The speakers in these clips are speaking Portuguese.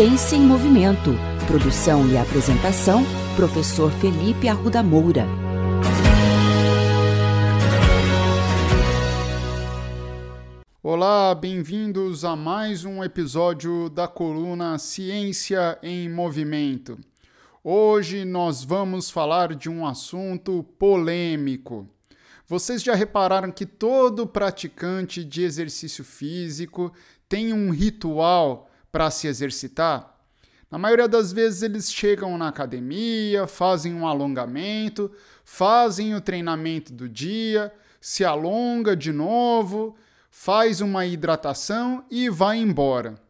Ciência em Movimento. Produção e apresentação, professor Felipe Arruda Moura. Olá, bem-vindos a mais um episódio da coluna Ciência em Movimento. Hoje nós vamos falar de um assunto polêmico. Vocês já repararam que todo praticante de exercício físico tem um ritual para se exercitar? Na maioria das vezes eles chegam na academia, fazem um alongamento, fazem o treinamento do dia, se alonga de novo, faz uma hidratação e vai embora.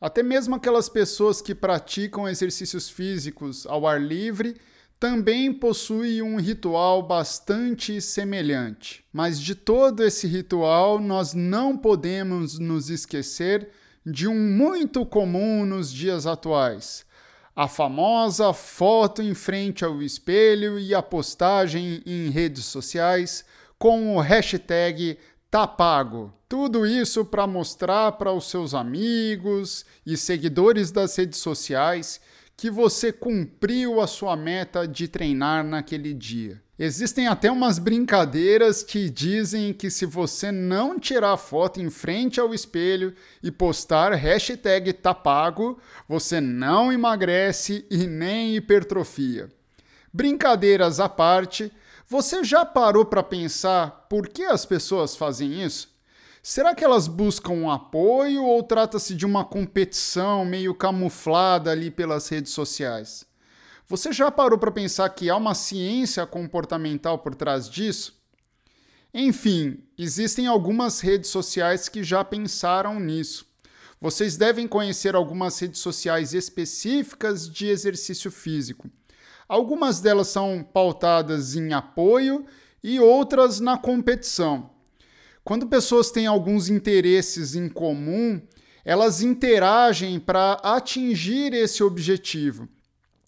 Até mesmo aquelas pessoas que praticam exercícios físicos ao ar livre também possuem um ritual bastante semelhante. Mas de todo esse ritual, nós não podemos nos esquecer de um muito comum nos dias atuais: a famosa foto em frente ao espelho e a postagem em redes sociais com o hashtag Tapago. Tudo isso para mostrar para os seus amigos e seguidores das redes sociais que você cumpriu a sua meta de treinar naquele dia. Existem até umas brincadeiras que dizem que se você não tirar foto em frente ao espelho e postar hashtag tapago, você não emagrece e nem hipertrofia. Brincadeiras à parte, você já parou para pensar por que as pessoas fazem isso? Será que elas buscam um apoio ou trata-se de uma competição meio camuflada ali pelas redes sociais? Você já parou para pensar que há uma ciência comportamental por trás disso? Enfim, existem algumas redes sociais que já pensaram nisso. Vocês devem conhecer algumas redes sociais específicas de exercício físico. Algumas delas são pautadas em apoio e outras na competição. Quando pessoas têm alguns interesses em comum, elas interagem para atingir esse objetivo.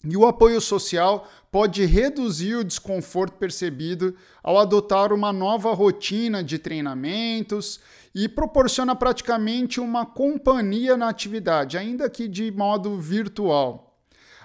E o apoio social pode reduzir o desconforto percebido ao adotar uma nova rotina de treinamentos e proporciona praticamente uma companhia na atividade, ainda que de modo virtual.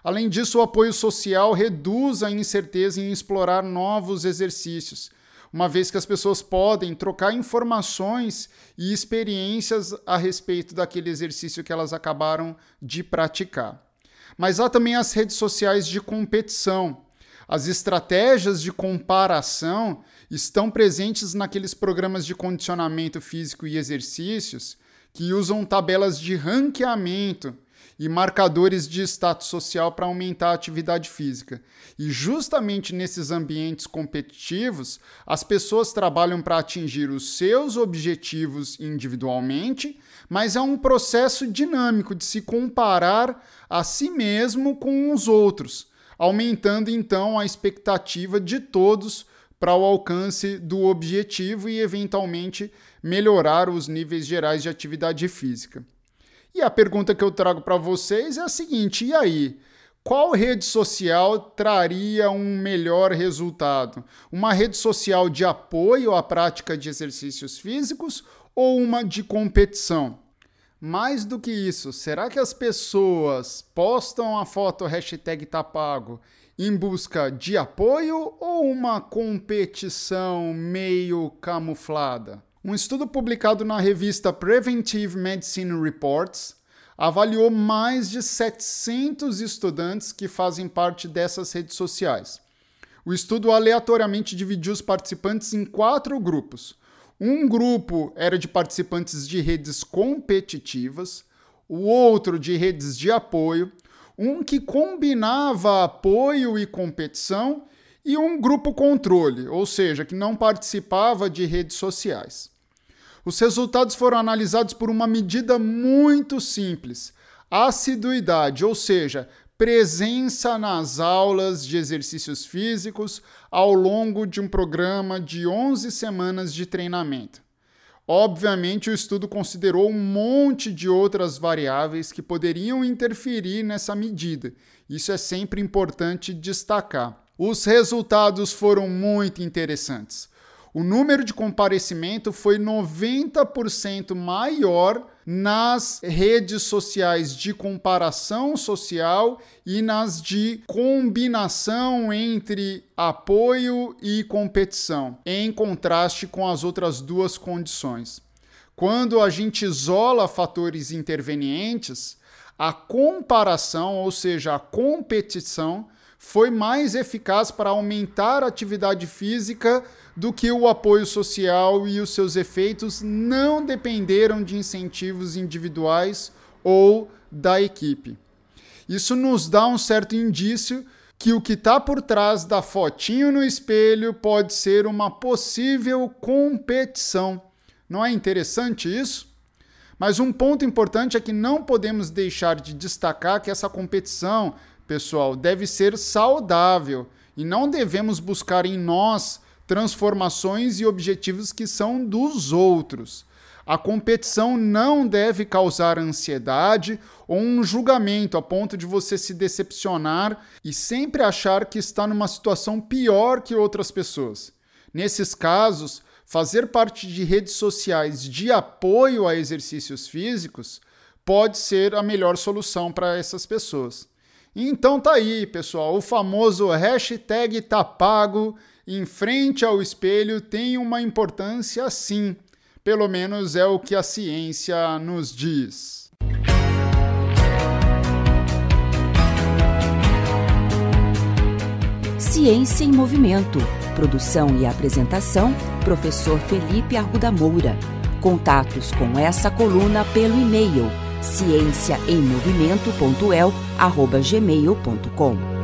Além disso, o apoio social reduz a incerteza em explorar novos exercícios, uma vez que as pessoas podem trocar informações e experiências a respeito daquele exercício que elas acabaram de praticar. Mas há também as redes sociais de competição. As estratégias de comparação estão presentes naqueles programas de condicionamento físico e exercícios que usam tabelas de ranqueamento e marcadores de status social para aumentar a atividade física. E justamente nesses ambientes competitivos, as pessoas trabalham para atingir os seus objetivos individualmente, mas é um processo dinâmico de se comparar a si mesmo com os outros, aumentando então a expectativa de todos para o alcance do objetivo e, eventualmente, melhorar os níveis gerais de atividade física. E a pergunta que eu trago para vocês é a seguinte: e aí? Qual rede social traria um melhor resultado? Uma rede social de apoio à prática de exercícios físicos ou uma de competição? Mais do que isso, será que as pessoas postam a foto hashtag tapago em busca de apoio ou uma competição meio camuflada? Um estudo publicado na revista Preventive Medicine Reports avaliou mais de 700 estudantes que fazem parte dessas redes sociais. O estudo aleatoriamente dividiu os participantes em quatro grupos. Um grupo era de participantes de redes competitivas, o outro de redes de apoio, um que combinava apoio e competição e um grupo controle, ou seja, que não participava de redes sociais. Os resultados foram analisados por uma medida muito simples: assiduidade, ou seja, presença nas aulas de exercícios físicos ao longo de um programa de 11 semanas de treinamento. Obviamente, o estudo considerou um monte de outras variáveis que poderiam interferir nessa medida. Isso é sempre importante destacar. Os resultados foram muito interessantes. o número de comparecimento foi 90% maior nas redes sociais de comparação social e nas de combinação entre apoio e competição, em contraste com as outras duas condições. Quando a gente isola fatores intervenientes, a comparação, ou seja, a competição, foi mais eficaz para aumentar a atividade física do que o apoio social e os seus efeitos não dependeram de incentivos individuais ou da equipe. Isso nos dá um certo indício que o que está por trás da fotinho no espelho pode ser uma possível competição. Não é interessante isso? Mas um ponto importante é que não podemos deixar de destacar que essa competição, pessoal, deve ser saudável e não devemos buscar em nós transformações e objetivos que são dos outros. A competição não deve causar ansiedade ou um julgamento a ponto de você se decepcionar e sempre achar que está numa situação pior que outras pessoas. Nesses casos, fazer parte de redes sociais de apoio a exercícios físicos pode ser a melhor solução para essas pessoas. Então tá aí, pessoal, o famoso hashtag tá pago em frente ao espelho tem uma importância sim. Pelo menos é o que a ciência nos diz. Ciência em Movimento. Produção e apresentação: Professor Felipe Arruda Moura. Contatos com essa coluna pelo e-mail ciênciaemmovimento.el@gmail.com.